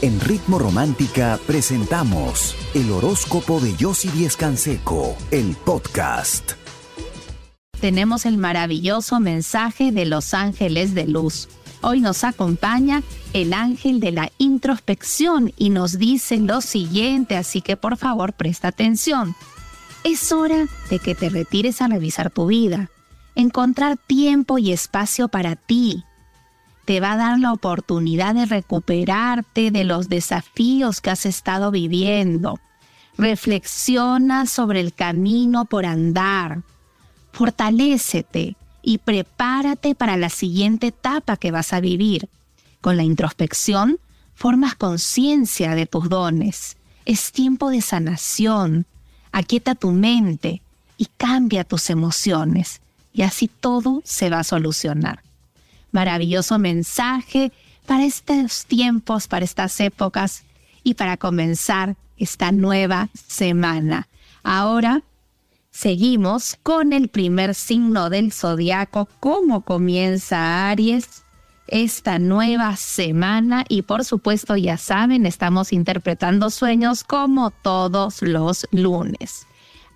En Ritmo Romántica presentamos el horóscopo de Yossi Díez Canseco, el podcast. Tenemos el maravilloso mensaje de los ángeles de luz. Hoy nos acompaña el ángel de la introspección y nos dice lo siguiente, así que por favor presta atención. Es hora de que te retires a revisar tu vida, encontrar tiempo y espacio para ti, te va a dar la oportunidad de recuperarte de los desafíos que has estado viviendo. Reflexiona sobre el camino por andar. Fortalécete y prepárate para la siguiente etapa que vas a vivir. Con la introspección, formas conciencia de tus dones. Es tiempo de sanación. Aquieta tu mente y cambia tus emociones. Y así todo se va a solucionar maravilloso mensaje para estos tiempos, para estas épocas y para comenzar esta nueva semana. Ahora seguimos con el primer signo del zodiaco, cómo comienza Aries esta nueva semana y por supuesto ya saben, estamos interpretando sueños como todos los lunes.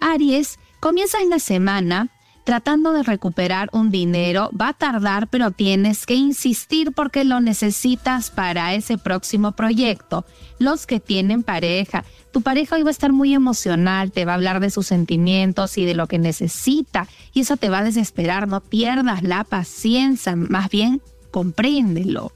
Aries comienza en la semana tratando de recuperar un dinero. Va a tardar, pero tienes que insistir porque lo necesitas para ese próximo proyecto. Los que tienen pareja, tu pareja hoy va a estar muy emocional, te va a hablar de sus sentimientos y de lo que necesita y eso te va a desesperar. No pierdas la paciencia, más bien compréndelo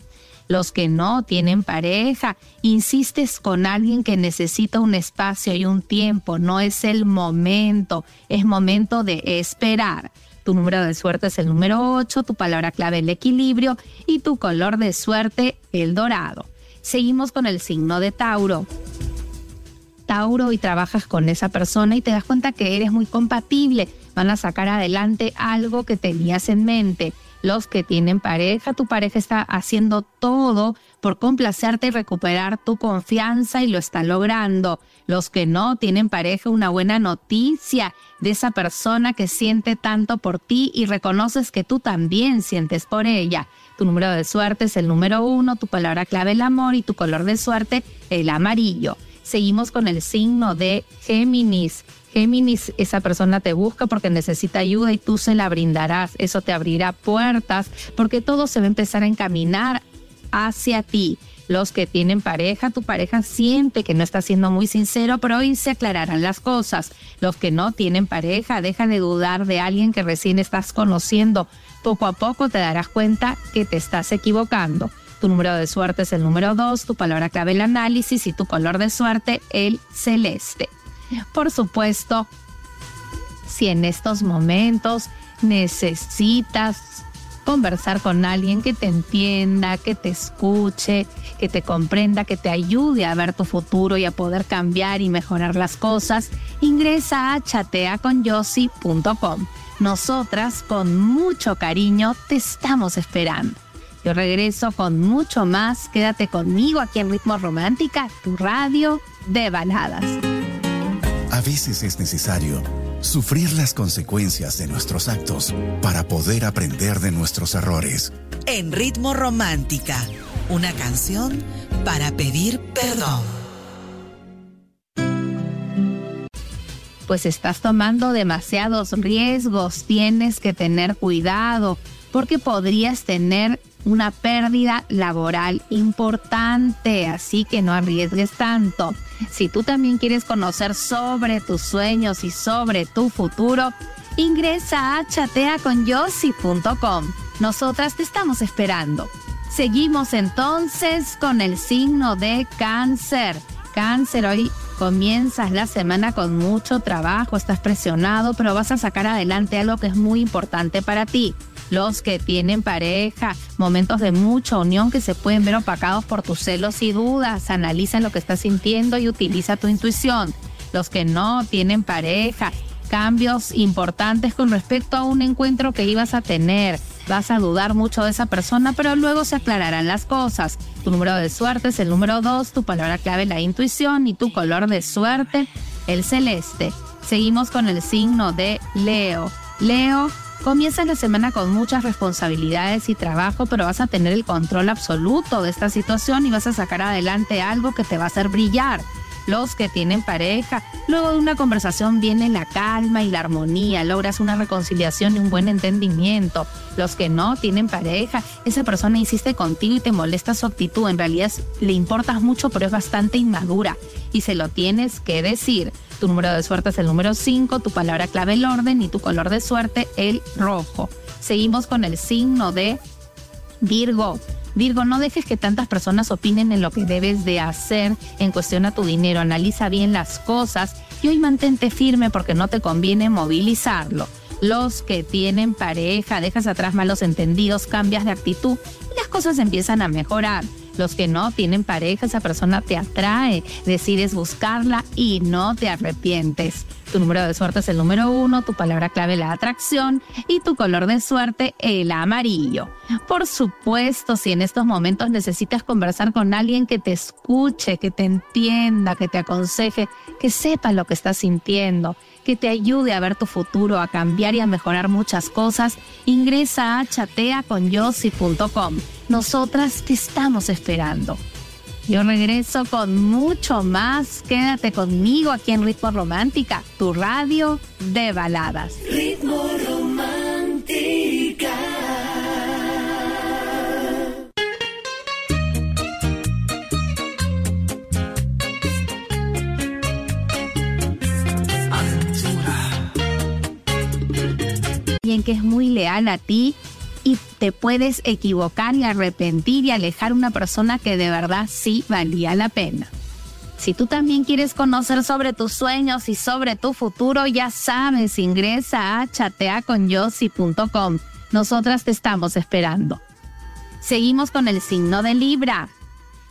los que no tienen pareja, insistes con alguien que necesita un espacio y un tiempo, no es el momento, es momento de esperar. Tu número de suerte es el número 8, tu palabra clave el equilibrio y tu color de suerte el dorado. Seguimos con el signo de Tauro. Tauro y trabajas con esa persona y te das cuenta que eres muy compatible, van a sacar adelante algo que tenías en mente los que tienen pareja. Tu pareja está haciendo todo por complacerte y recuperar tu confianza y lo está logrando. Los que no tienen pareja, una buena noticia de esa persona que siente tanto por ti y reconoces que tú también sientes por ella. Tu número de suerte es el número uno, tu palabra clave el amor y tu color de suerte el amarillo. Seguimos con el signo de Géminis. Géminis, esa persona te busca porque necesita ayuda y tú se la brindarás. Eso te abrirá puertas porque todo se va a empezar a encaminar hacia ti. Los que tienen pareja, tu pareja siente que no está siendo muy sincero, pero hoy se aclararán las cosas. Los que no tienen pareja, deja de dudar de alguien que recién estás conociendo. Poco a poco te darás cuenta que te estás equivocando. Tu número de suerte es el número 2, tu palabra clave el análisis y tu color de suerte el celeste. Por supuesto, si en estos momentos necesitas conversar con alguien que te entienda, que te escuche, que te comprenda, que te ayude a ver tu futuro y a poder cambiar y mejorar las cosas, ingresa a chateaconyossi.com. Nosotras, con mucho cariño, te estamos esperando. Yo regreso con mucho más. Quédate conmigo aquí en Ritmo Romántica, tu radio de baladas. A veces es necesario sufrir las consecuencias de nuestros actos para poder aprender de nuestros errores. En Ritmo Romántica, una canción para pedir perdón. Pues estás tomando demasiados riesgos, tienes que tener cuidado porque podrías tener una pérdida laboral importante, así que no arriesgues tanto. Si tú también quieres conocer sobre tus sueños y sobre tu futuro, ingresa a chateaconyossi.com. Nosotras te estamos esperando. Seguimos entonces con el signo de cáncer. Cáncer, hoy comienzas la semana con mucho trabajo, estás presionado, pero vas a sacar adelante algo que es muy importante para ti los que tienen pareja, momentos de mucha unión que se pueden ver opacados por tus celos y dudas. Analiza lo que estás sintiendo y utiliza tu intuición. Los que no tienen pareja, cambios importantes con respecto a un encuentro que ibas a tener. Vas a dudar mucho de esa persona, pero luego se aclararán las cosas. Tu número de suerte es el número 2, tu palabra clave la intuición y tu color de suerte el celeste. Seguimos con el signo de Leo. Leo, Comienzas la semana con muchas responsabilidades y trabajo, pero vas a tener el control absoluto de esta situación y vas a sacar adelante algo que te va a hacer brillar los que tienen pareja. Luego de una conversación viene la calma y la armonía, logras una reconciliación y un buen entendimiento. Los que no tienen pareja, esa persona insiste contigo y te molesta su actitud. En realidad le importas mucho, pero es bastante inmadura y se lo tienes que decir. Tu número de suerte es el número 5, tu palabra clave el orden y tu color de suerte el rojo. Seguimos con el signo de Virgo. Virgo, no dejes que tantas personas opinen en lo que debes de hacer en cuestión a tu dinero. Analiza bien las cosas y hoy mantente firme porque no te conviene movilizarlo. Los que tienen pareja, dejas atrás malos entendidos, cambias de actitud y las cosas empiezan a mejorar. Los que no tienen pareja, esa persona te atrae, decides buscarla y no te arrepientes. Tu número de suerte es el número uno, tu palabra clave la atracción y tu color de suerte el amarillo. Por supuesto, si en estos momentos necesitas conversar con alguien que te escuche, que te entienda, que te aconseje, que sepa lo que estás sintiendo, que te ayude a ver tu futuro, a cambiar y a mejorar muchas cosas, ingresa a chateaconyossi.com. Nosotras te estamos esperando. Yo regreso con mucho más. Quédate conmigo aquí en Ritmo Romántica, tu radio de baladas. Ritmo Romántica. Que es muy leal a ti y te puedes equivocar y arrepentir y alejar una persona que de verdad sí valía la pena. Si tú también quieres conocer sobre tus sueños y sobre tu futuro, ya sabes, ingresa a chateaconyossi.com. Nosotras te estamos esperando. Seguimos con el signo de Libra.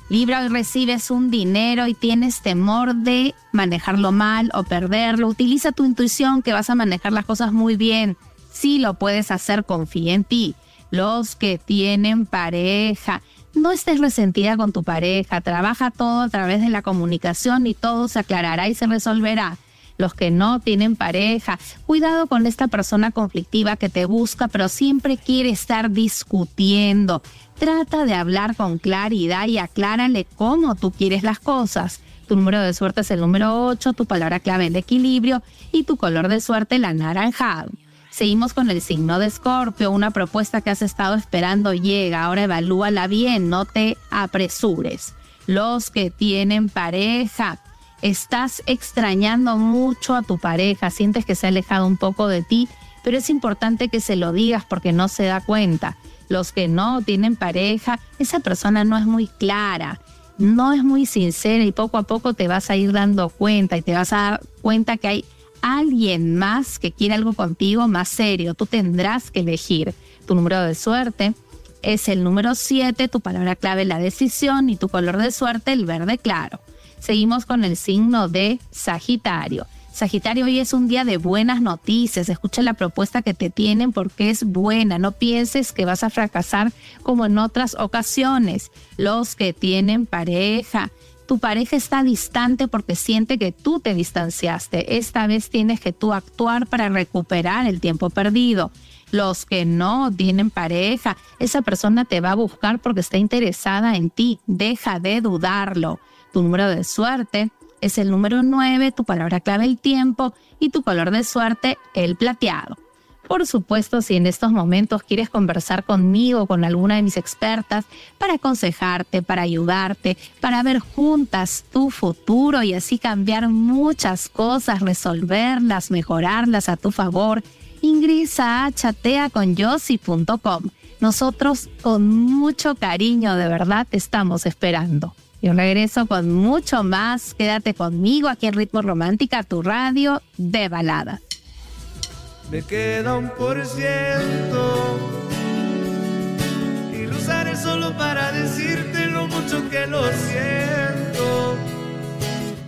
Libra, hoy recibes un dinero y tienes temor de manejarlo mal o perderlo. Utiliza tu intuición que vas a manejar las cosas muy bien. Si lo puedes hacer, confía en ti los que tienen pareja. No estés resentida con tu pareja, trabaja todo a través de la comunicación y todo se aclarará y se resolverá. Los que no tienen pareja, cuidado con esta persona conflictiva que te busca pero siempre quiere estar discutiendo. Trata de hablar con claridad y aclárale cómo tú quieres las cosas. Tu número de suerte es el número 8, tu palabra clave el equilibrio y tu color de suerte el anaranjado. Seguimos con el signo de Escorpio, una propuesta que has estado esperando llega, ahora evalúala bien, no te apresures. Los que tienen pareja, estás extrañando mucho a tu pareja, sientes que se ha alejado un poco de ti, pero es importante que se lo digas porque no se da cuenta. Los que no tienen pareja, esa persona no es muy clara, no es muy sincera y poco a poco te vas a ir dando cuenta y te vas a dar cuenta que hay alguien más que quiere algo contigo más serio. Tú tendrás que elegir tu número de suerte. Es el número 7, tu palabra clave la decisión y tu color de suerte el verde claro. Seguimos con el signo de Sagitario. Sagitario, hoy es un día de buenas noticias. Escucha la propuesta que te tienen porque es buena. No pienses que vas a fracasar como en otras ocasiones. Los que tienen pareja, tu pareja está distante porque siente que tú te distanciaste. Esta vez tienes que tú actuar para recuperar el tiempo perdido. Los que no tienen pareja, esa persona te va a buscar porque está interesada en ti. Deja de dudarlo. Tu número de suerte es el número 9, tu palabra clave el tiempo y tu color de suerte el plateado. Por supuesto, si en estos momentos quieres conversar conmigo o con alguna de mis expertas para aconsejarte, para ayudarte, para ver juntas tu futuro y así cambiar muchas cosas, resolverlas, mejorarlas a tu favor, ingresa a chateaconyossi.com. Nosotros con mucho cariño, de verdad, te estamos esperando. Yo regreso con mucho más. Quédate conmigo aquí en Ritmo Romántica, tu radio de balada me queda un por ciento y lo usaré solo para decirte lo mucho que lo siento.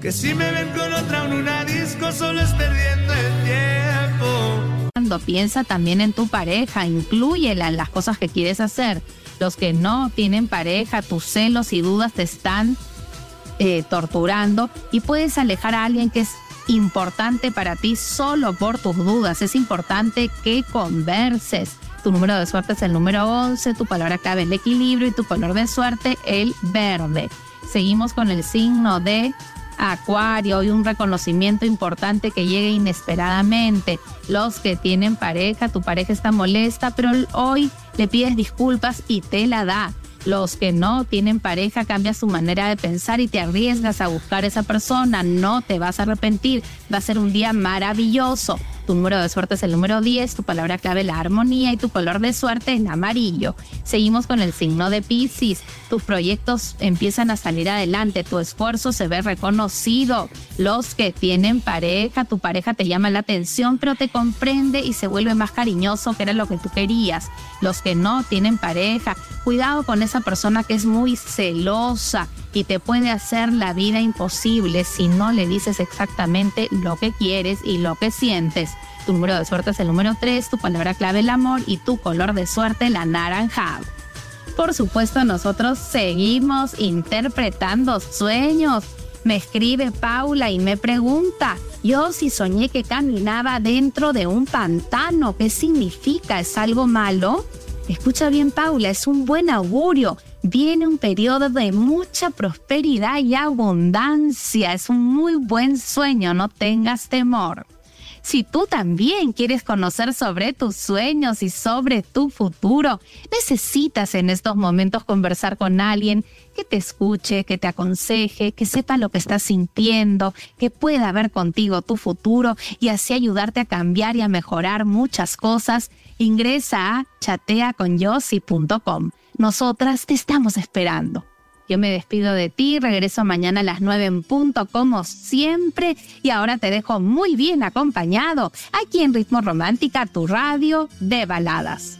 Que si me ven con otra en una disco solo es perdiendo el tiempo. Cuando piensa también en tu pareja, incluyela en las cosas que quieres hacer. Los que no tienen pareja, tus celos y dudas te están eh, torturando y puedes alejar a alguien que es importante para ti solo por tus dudas. Es importante que converses. Tu número de suerte es el número 11, tu palabra clave el equilibrio y tu color de suerte el verde. Seguimos con el signo de Acuario y un reconocimiento importante que llegue inesperadamente. Los que tienen pareja, tu pareja está molesta, pero hoy le pides disculpas y te la da. Los que no tienen pareja cambia su manera de pensar y te arriesgas a buscar a esa persona. No te vas a arrepentir. Va a ser un día maravilloso. Tu número de suerte es el número 10, tu palabra clave la armonía y tu color de suerte es el amarillo. Seguimos con el signo de Pisces. Tus proyectos empiezan a salir adelante, tu esfuerzo se ve reconocido. Los que tienen pareja, tu pareja te llama la atención, pero te comprende y se vuelve más cariñoso, que era lo que tú querías. Los que no tienen pareja, cuidado con esa persona que es muy celosa y te puede hacer la vida imposible si no le dices exactamente lo que quieres y lo que sientes. Tu número de suerte es el número 3, tu palabra clave el amor y tu color de suerte la naranja. Por supuesto, nosotros seguimos interpretando sueños. Me escribe Paula y me pregunta, yo si soñé que caminaba dentro de un pantano, ¿qué significa? ¿Es algo malo? Escucha bien Paula, es un buen augurio viene un periodo de mucha prosperidad y abundancia. Es un muy buen sueño, no tengas temor. Si tú también quieres conocer sobre tus sueños y sobre tu futuro, necesitas en estos momentos conversar con alguien que te escuche, que te aconseje, que sepa lo que estás sintiendo, que pueda ver contigo tu futuro y así ayudarte a cambiar y a mejorar muchas cosas. Ingresa a chateaconyossi.com. Nosotras te estamos esperando. Yo me despido de ti, regreso mañana a las 9 en punto como siempre y ahora te dejo muy bien acompañado aquí en Ritmo Romántica, tu radio de baladas.